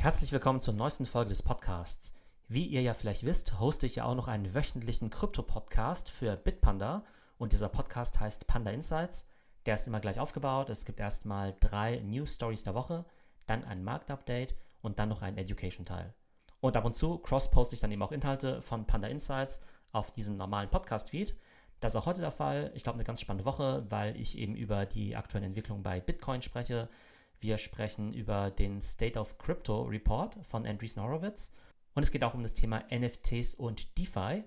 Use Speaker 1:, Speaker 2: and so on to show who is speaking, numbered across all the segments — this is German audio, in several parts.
Speaker 1: Herzlich willkommen zur neuesten Folge des Podcasts. Wie ihr ja vielleicht wisst, hoste ich ja auch noch einen wöchentlichen Krypto-Podcast für Bitpanda und dieser Podcast heißt Panda Insights. Der ist immer gleich aufgebaut. Es gibt erstmal drei News Stories der Woche, dann ein Marktupdate und dann noch einen Education-Teil. Und ab und zu cross-poste ich dann eben auch Inhalte von Panda Insights auf diesem normalen Podcast-Feed. Das ist auch heute der Fall. Ich glaube, eine ganz spannende Woche, weil ich eben über die aktuellen Entwicklungen bei Bitcoin spreche, wir sprechen über den State of Crypto Report von Andreessen Horowitz. Und es geht auch um das Thema NFTs und DeFi.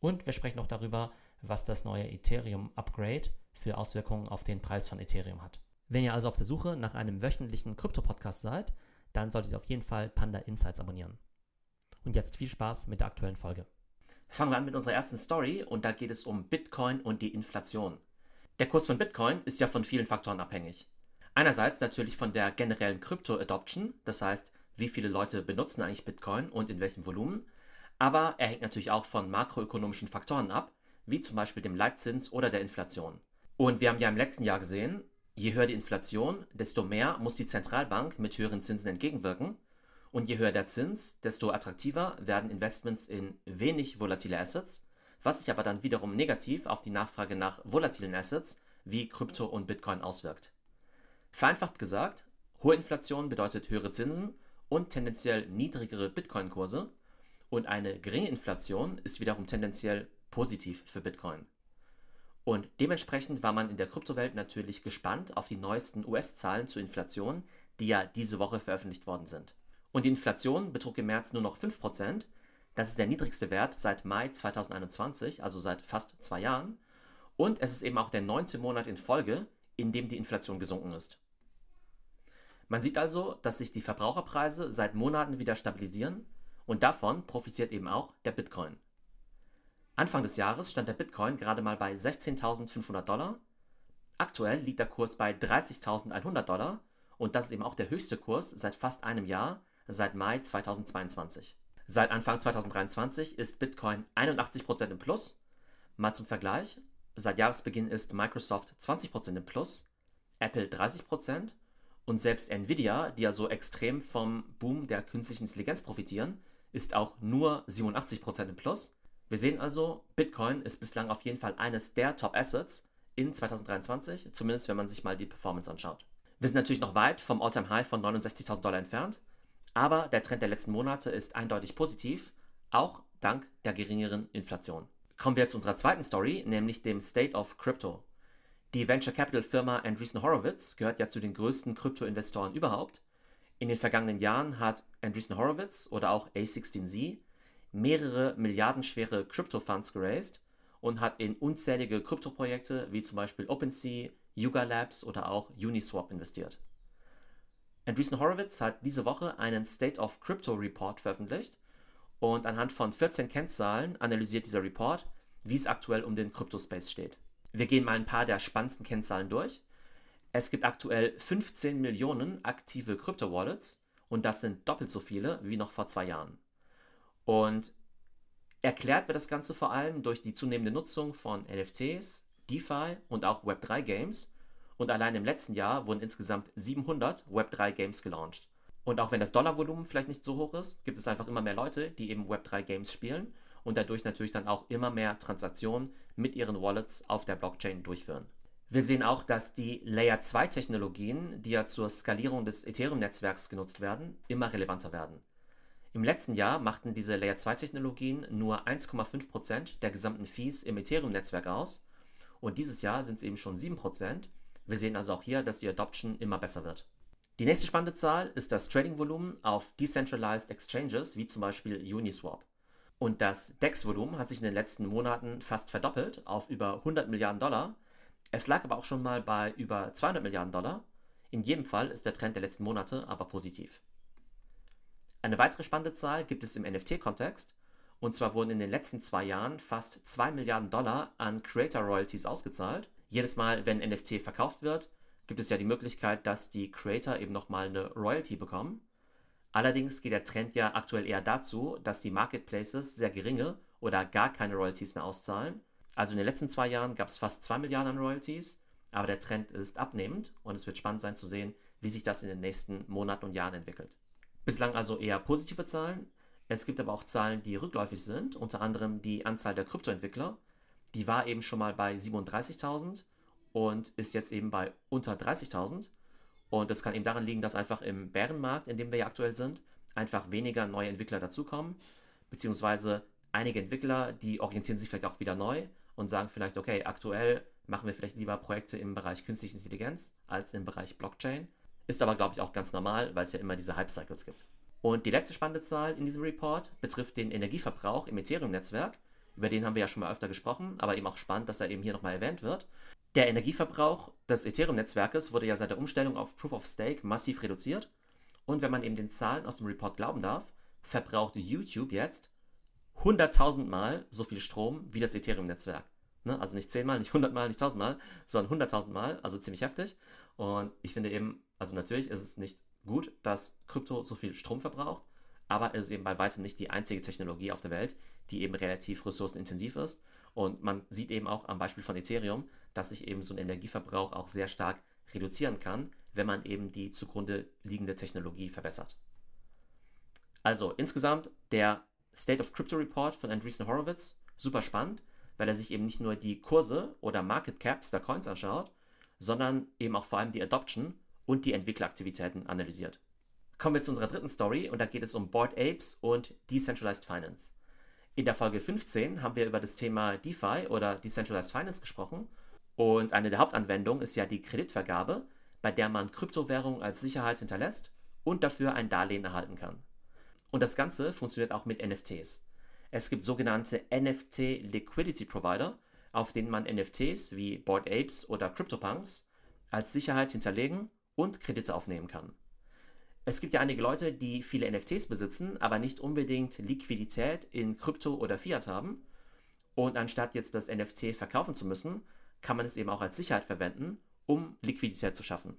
Speaker 1: Und wir sprechen auch darüber, was das neue Ethereum Upgrade für Auswirkungen auf den Preis von Ethereum hat. Wenn ihr also auf der Suche nach einem wöchentlichen Krypto-Podcast seid, dann solltet ihr auf jeden Fall Panda Insights abonnieren. Und jetzt viel Spaß mit der aktuellen Folge.
Speaker 2: Fangen wir an mit unserer ersten Story und da geht es um Bitcoin und die Inflation. Der Kurs von Bitcoin ist ja von vielen Faktoren abhängig. Einerseits natürlich von der generellen Krypto-Adoption, das heißt, wie viele Leute benutzen eigentlich Bitcoin und in welchem Volumen, aber er hängt natürlich auch von makroökonomischen Faktoren ab, wie zum Beispiel dem Leitzins oder der Inflation. Und wir haben ja im letzten Jahr gesehen, je höher die Inflation, desto mehr muss die Zentralbank mit höheren Zinsen entgegenwirken. Und je höher der Zins, desto attraktiver werden Investments in wenig volatile Assets, was sich aber dann wiederum negativ auf die Nachfrage nach volatilen Assets wie Krypto und Bitcoin auswirkt. Vereinfacht gesagt, hohe Inflation bedeutet höhere Zinsen und tendenziell niedrigere Bitcoin-Kurse und eine geringe Inflation ist wiederum tendenziell positiv für Bitcoin. Und dementsprechend war man in der Kryptowelt natürlich gespannt auf die neuesten US-Zahlen zur Inflation, die ja diese Woche veröffentlicht worden sind. Und die Inflation betrug im März nur noch 5%, das ist der niedrigste Wert seit Mai 2021, also seit fast zwei Jahren. Und es ist eben auch der neunte Monat in Folge, in dem die Inflation gesunken ist. Man sieht also, dass sich die Verbraucherpreise seit Monaten wieder stabilisieren und davon profitiert eben auch der Bitcoin. Anfang des Jahres stand der Bitcoin gerade mal bei 16.500 Dollar. Aktuell liegt der Kurs bei 30.100 Dollar und das ist eben auch der höchste Kurs seit fast einem Jahr, seit Mai 2022. Seit Anfang 2023 ist Bitcoin 81% im Plus. Mal zum Vergleich, seit Jahresbeginn ist Microsoft 20% im Plus, Apple 30% und selbst Nvidia, die ja so extrem vom Boom der künstlichen Intelligenz profitieren, ist auch nur 87% im Plus. Wir sehen also, Bitcoin ist bislang auf jeden Fall eines der Top-Assets in 2023, zumindest wenn man sich mal die Performance anschaut. Wir sind natürlich noch weit vom All-Time-High von 69.000 Dollar entfernt, aber der Trend der letzten Monate ist eindeutig positiv, auch dank der geringeren Inflation. Kommen wir zu unserer zweiten Story, nämlich dem State of Crypto. Die Venture Capital Firma Andreessen Horowitz gehört ja zu den größten Krypto-Investoren überhaupt. In den vergangenen Jahren hat Andreessen Horowitz oder auch A16Z mehrere milliardenschwere Krypto-Funds geraced und hat in unzählige Krypto-Projekte wie zum Beispiel OpenSea, Yuga Labs oder auch Uniswap investiert. Andreessen Horowitz hat diese Woche einen State of Crypto Report veröffentlicht und anhand von 14 Kennzahlen analysiert dieser Report, wie es aktuell um den Kryptospace steht. Wir gehen mal ein paar der spannendsten Kennzahlen durch. Es gibt aktuell 15 Millionen aktive Krypto-Wallets und das sind doppelt so viele wie noch vor zwei Jahren. Und erklärt wird das Ganze vor allem durch die zunehmende Nutzung von NFTs, DeFi und auch Web3-Games. Und allein im letzten Jahr wurden insgesamt 700 Web3-Games gelauncht. Und auch wenn das Dollarvolumen vielleicht nicht so hoch ist, gibt es einfach immer mehr Leute, die eben Web3-Games spielen und dadurch natürlich dann auch immer mehr Transaktionen mit ihren Wallets auf der Blockchain durchführen. Wir sehen auch, dass die Layer 2 Technologien, die ja zur Skalierung des Ethereum-Netzwerks genutzt werden, immer relevanter werden. Im letzten Jahr machten diese Layer 2 Technologien nur 1,5% der gesamten Fees im Ethereum-Netzwerk aus und dieses Jahr sind es eben schon 7%. Wir sehen also auch hier, dass die Adoption immer besser wird. Die nächste spannende Zahl ist das Trading-Volumen auf Decentralized Exchanges wie zum Beispiel Uniswap. Und das DEX-Volumen hat sich in den letzten Monaten fast verdoppelt auf über 100 Milliarden Dollar. Es lag aber auch schon mal bei über 200 Milliarden Dollar. In jedem Fall ist der Trend der letzten Monate aber positiv. Eine weitere spannende Zahl gibt es im NFT-Kontext. Und zwar wurden in den letzten zwei Jahren fast 2 Milliarden Dollar an Creator Royalties ausgezahlt. Jedes Mal, wenn NFT verkauft wird, gibt es ja die Möglichkeit, dass die Creator eben nochmal eine Royalty bekommen. Allerdings geht der Trend ja aktuell eher dazu, dass die Marketplaces sehr geringe oder gar keine Royalties mehr auszahlen. Also in den letzten zwei Jahren gab es fast 2 Milliarden an Royalties, aber der Trend ist abnehmend und es wird spannend sein zu sehen, wie sich das in den nächsten Monaten und Jahren entwickelt. Bislang also eher positive Zahlen. Es gibt aber auch Zahlen, die rückläufig sind, unter anderem die Anzahl der Kryptoentwickler. Die war eben schon mal bei 37.000 und ist jetzt eben bei unter 30.000. Und das kann eben daran liegen, dass einfach im Bärenmarkt, in dem wir ja aktuell sind, einfach weniger neue Entwickler dazukommen, beziehungsweise einige Entwickler, die orientieren sich vielleicht auch wieder neu und sagen vielleicht, okay, aktuell machen wir vielleicht lieber Projekte im Bereich künstliche Intelligenz als im Bereich Blockchain. Ist aber, glaube ich, auch ganz normal, weil es ja immer diese Hype-Cycles gibt. Und die letzte spannende Zahl in diesem Report betrifft den Energieverbrauch im Ethereum-Netzwerk. Über den haben wir ja schon mal öfter gesprochen, aber eben auch spannend, dass er eben hier nochmal erwähnt wird. Der Energieverbrauch des Ethereum-Netzwerkes wurde ja seit der Umstellung auf Proof of Stake massiv reduziert. Und wenn man eben den Zahlen aus dem Report glauben darf, verbraucht YouTube jetzt 100.000 Mal so viel Strom wie das Ethereum-Netzwerk. Ne? Also nicht 10 Mal, nicht 100 Mal, nicht 1000 Mal, sondern 100.000 Mal, also ziemlich heftig. Und ich finde eben, also natürlich ist es nicht gut, dass Krypto so viel Strom verbraucht, aber es ist eben bei weitem nicht die einzige Technologie auf der Welt, die eben relativ ressourcenintensiv ist. Und man sieht eben auch am Beispiel von Ethereum, dass sich eben so ein Energieverbrauch auch sehr stark reduzieren kann, wenn man eben die zugrunde liegende Technologie verbessert. Also insgesamt der State of Crypto Report von Andreessen Horowitz, super spannend, weil er sich eben nicht nur die Kurse oder Market Caps der Coins anschaut, sondern eben auch vor allem die Adoption und die Entwickleraktivitäten analysiert. Kommen wir zu unserer dritten Story und da geht es um Board Apes und Decentralized Finance. In der Folge 15 haben wir über das Thema DeFi oder Decentralized Finance gesprochen und eine der Hauptanwendungen ist ja die Kreditvergabe, bei der man Kryptowährungen als Sicherheit hinterlässt und dafür ein Darlehen erhalten kann. Und das Ganze funktioniert auch mit NFTs. Es gibt sogenannte NFT Liquidity Provider, auf denen man NFTs wie Bored Apes oder CryptoPunks als Sicherheit hinterlegen und Kredite aufnehmen kann. Es gibt ja einige Leute, die viele NFTs besitzen, aber nicht unbedingt Liquidität in Krypto oder Fiat haben. Und anstatt jetzt das NFT verkaufen zu müssen, kann man es eben auch als Sicherheit verwenden, um Liquidität zu schaffen.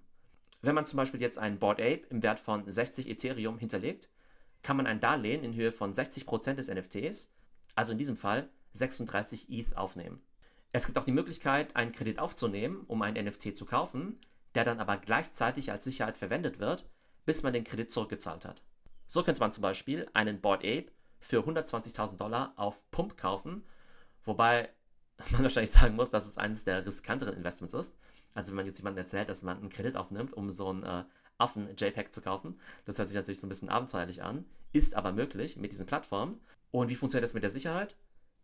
Speaker 2: Wenn man zum Beispiel jetzt einen Board Ape im Wert von 60 Ethereum hinterlegt, kann man ein Darlehen in Höhe von 60% des NFTs, also in diesem Fall 36 ETH, aufnehmen. Es gibt auch die Möglichkeit, einen Kredit aufzunehmen, um einen NFT zu kaufen, der dann aber gleichzeitig als Sicherheit verwendet wird, bis man den Kredit zurückgezahlt hat. So könnte man zum Beispiel einen Board Ape für 120.000 Dollar auf Pump kaufen, wobei man wahrscheinlich sagen muss, dass es eines der riskanteren Investments ist. Also wenn man jetzt jemandem erzählt, dass man einen Kredit aufnimmt, um so einen äh, Affen-JPEG zu kaufen, das hört sich natürlich so ein bisschen abenteuerlich an, ist aber möglich mit diesen Plattformen. Und wie funktioniert das mit der Sicherheit?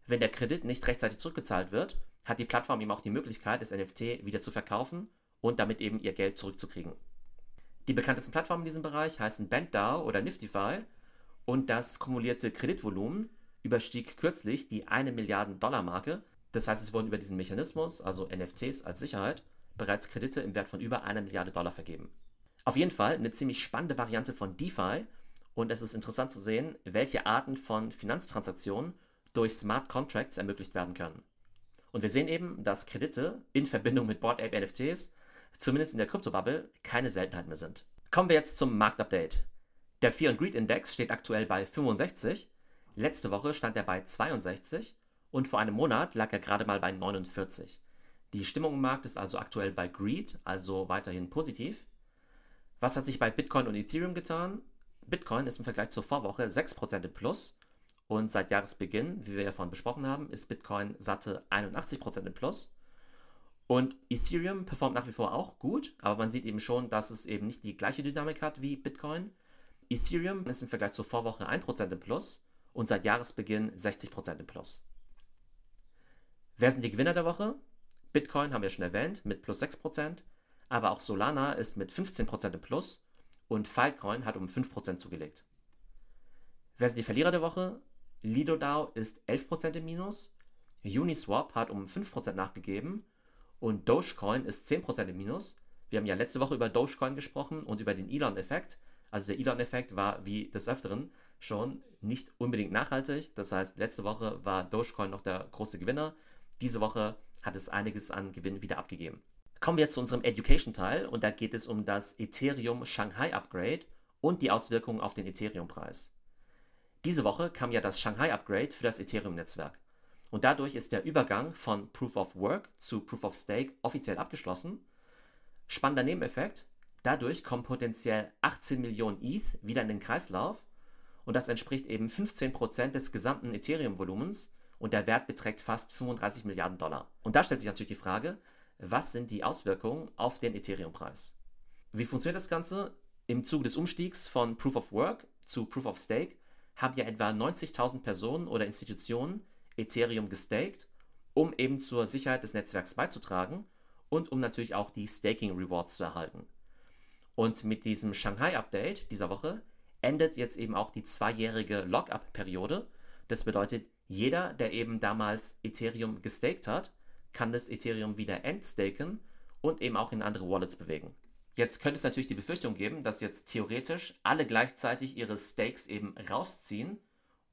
Speaker 2: Wenn der Kredit nicht rechtzeitig zurückgezahlt wird, hat die Plattform eben auch die Möglichkeit, das NFT wieder zu verkaufen und damit eben ihr Geld zurückzukriegen. Die bekanntesten Plattformen in diesem Bereich heißen BandDAO oder Niftify und das kumulierte Kreditvolumen überstieg kürzlich die 1 Milliarden Dollar Marke. Das heißt, es wurden über diesen Mechanismus, also NFTs als Sicherheit, bereits Kredite im Wert von über einer Milliarde Dollar vergeben. Auf jeden Fall eine ziemlich spannende Variante von DeFi und es ist interessant zu sehen, welche Arten von Finanztransaktionen durch Smart Contracts ermöglicht werden können. Und wir sehen eben, dass Kredite in Verbindung mit Board Ape NFTs zumindest in der Kryptobubble, keine Seltenheit mehr sind. Kommen wir jetzt zum Marktupdate. Der Fear and Greed Index steht aktuell bei 65, letzte Woche stand er bei 62 und vor einem Monat lag er gerade mal bei 49. Die Stimmung im Markt ist also aktuell bei Greed, also weiterhin positiv. Was hat sich bei Bitcoin und Ethereum getan? Bitcoin ist im Vergleich zur Vorwoche 6% im Plus und seit Jahresbeginn, wie wir ja vorhin besprochen haben, ist Bitcoin satte 81% im Plus. Und Ethereum performt nach wie vor auch gut, aber man sieht eben schon, dass es eben nicht die gleiche Dynamik hat wie Bitcoin. Ethereum ist im Vergleich zur Vorwoche 1% im Plus und seit Jahresbeginn 60% im Plus. Wer sind die Gewinner der Woche? Bitcoin haben wir schon erwähnt mit plus 6%, aber auch Solana ist mit 15% im Plus und Filecoin hat um 5% zugelegt. Wer sind die Verlierer der Woche? Lido DAO ist 11% im Minus, Uniswap hat um 5% nachgegeben und Dogecoin ist 10% im Minus. Wir haben ja letzte Woche über Dogecoin gesprochen und über den Elon-Effekt. Also der Elon-Effekt war wie des Öfteren schon nicht unbedingt nachhaltig. Das heißt, letzte Woche war Dogecoin noch der große Gewinner. Diese Woche hat es einiges an Gewinn wieder abgegeben. Kommen wir jetzt zu unserem Education-Teil und da geht es um das Ethereum Shanghai Upgrade und die Auswirkungen auf den Ethereum-Preis. Diese Woche kam ja das Shanghai Upgrade für das Ethereum-Netzwerk. Und dadurch ist der Übergang von Proof of Work zu Proof of Stake offiziell abgeschlossen. Spannender Nebeneffekt, Dadurch kommen potenziell 18 Millionen ETH wieder in den Kreislauf und das entspricht eben 15% des gesamten Ethereum-Volumens und der Wert beträgt fast 35 Milliarden Dollar. Und da stellt sich natürlich die Frage, was sind die Auswirkungen auf den Ethereum-Preis? Wie funktioniert das Ganze? Im Zuge des Umstiegs von Proof of Work zu Proof of Stake haben ja etwa 90.000 Personen oder Institutionen Ethereum gestaked, um eben zur Sicherheit des Netzwerks beizutragen und um natürlich auch die Staking Rewards zu erhalten. Und mit diesem Shanghai-Update dieser Woche endet jetzt eben auch die zweijährige Lockup-Periode. Das bedeutet, jeder, der eben damals Ethereum gestaked hat, kann das Ethereum wieder entstaken und eben auch in andere Wallets bewegen. Jetzt könnte es natürlich die Befürchtung geben, dass jetzt theoretisch alle gleichzeitig ihre Stakes eben rausziehen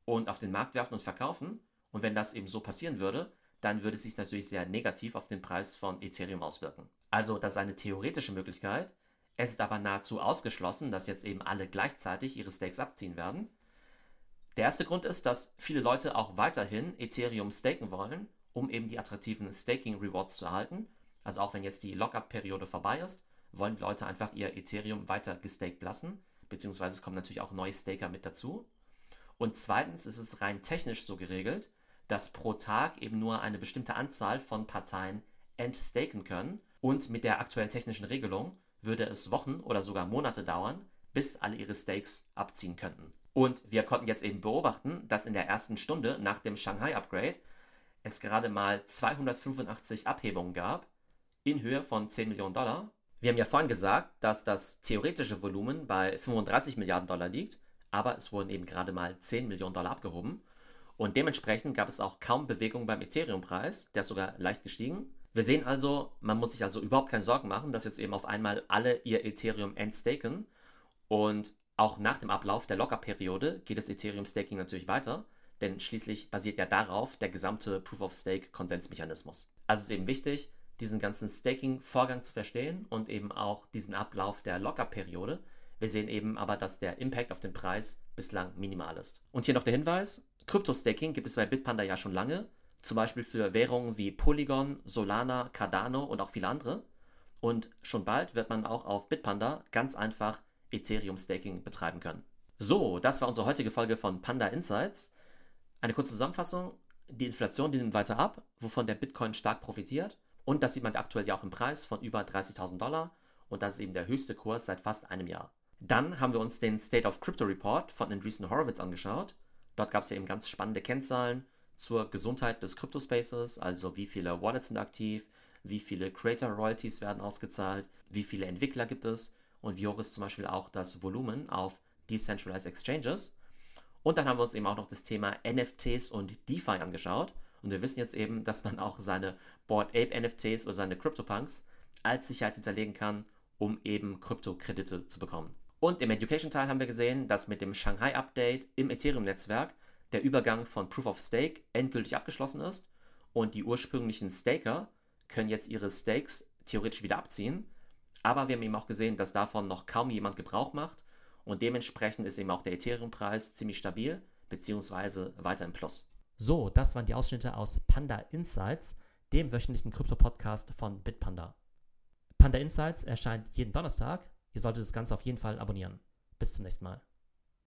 Speaker 2: und auf den Markt werfen und verkaufen. Und wenn das eben so passieren würde, dann würde es sich natürlich sehr negativ auf den Preis von Ethereum auswirken. Also das ist eine theoretische Möglichkeit. Es ist aber nahezu ausgeschlossen, dass jetzt eben alle gleichzeitig ihre Stakes abziehen werden. Der erste Grund ist, dass viele Leute auch weiterhin Ethereum staken wollen, um eben die attraktiven Staking Rewards zu erhalten. Also auch wenn jetzt die Lockup-Periode vorbei ist, wollen die Leute einfach ihr Ethereum weiter gestaked lassen, beziehungsweise es kommen natürlich auch neue Staker mit dazu. Und zweitens ist es rein technisch so geregelt, dass pro Tag eben nur eine bestimmte Anzahl von Parteien entstaken können. Und mit der aktuellen technischen Regelung würde es Wochen oder sogar Monate dauern, bis alle ihre Stakes abziehen könnten. Und wir konnten jetzt eben beobachten, dass in der ersten Stunde nach dem Shanghai-Upgrade es gerade mal 285 Abhebungen gab in Höhe von 10 Millionen Dollar. Wir haben ja vorhin gesagt, dass das theoretische Volumen bei 35 Milliarden Dollar liegt, aber es wurden eben gerade mal 10 Millionen Dollar abgehoben. Und dementsprechend gab es auch kaum Bewegung beim Ethereum-Preis, der ist sogar leicht gestiegen. Wir sehen also, man muss sich also überhaupt keine Sorgen machen, dass jetzt eben auf einmal alle ihr Ethereum entstaken. Und auch nach dem Ablauf der Locker-Periode geht das Ethereum-Staking natürlich weiter, denn schließlich basiert ja darauf der gesamte Proof-of-Stake-Konsensmechanismus. Also ist eben wichtig, diesen ganzen Staking-Vorgang zu verstehen und eben auch diesen Ablauf der Locker-Periode. Wir sehen eben aber, dass der Impact auf den Preis bislang minimal ist. Und hier noch der Hinweis, Krypto-Staking gibt es bei Bitpanda ja schon lange, zum Beispiel für Währungen wie Polygon, Solana, Cardano und auch viele andere. Und schon bald wird man auch auf Bitpanda ganz einfach Ethereum-Staking betreiben können. So, das war unsere heutige Folge von Panda Insights. Eine kurze Zusammenfassung. Die Inflation die nimmt weiter ab, wovon der Bitcoin stark profitiert. Und das sieht man aktuell ja auch im Preis von über 30.000 Dollar. Und das ist eben der höchste Kurs seit fast einem Jahr. Dann haben wir uns den State of Crypto Report von Andreessen Horowitz angeschaut. Dort gab es ja eben ganz spannende Kennzahlen zur Gesundheit des Crypto-Spaces, also wie viele Wallets sind aktiv, wie viele Creator-Royalties werden ausgezahlt, wie viele Entwickler gibt es und wie hoch ist zum Beispiel auch das Volumen auf Decentralized Exchanges. Und dann haben wir uns eben auch noch das Thema NFTs und DeFi angeschaut. Und wir wissen jetzt eben, dass man auch seine Board Ape NFTs oder seine CryptoPunks als Sicherheit hinterlegen kann, um eben Kryptokredite zu bekommen. Und im Education-Teil haben wir gesehen, dass mit dem Shanghai-Update im Ethereum-Netzwerk der Übergang von Proof of Stake endgültig abgeschlossen ist und die ursprünglichen Staker können jetzt ihre Stakes theoretisch wieder abziehen. Aber wir haben eben auch gesehen, dass davon noch kaum jemand Gebrauch macht und dementsprechend ist eben auch der Ethereum-Preis ziemlich stabil beziehungsweise weiter im Plus.
Speaker 1: So, das waren die Ausschnitte aus Panda Insights, dem wöchentlichen Krypto-Podcast von Bitpanda. Panda Insights erscheint jeden Donnerstag Ihr solltet das Ganze auf jeden Fall abonnieren. Bis zum nächsten Mal.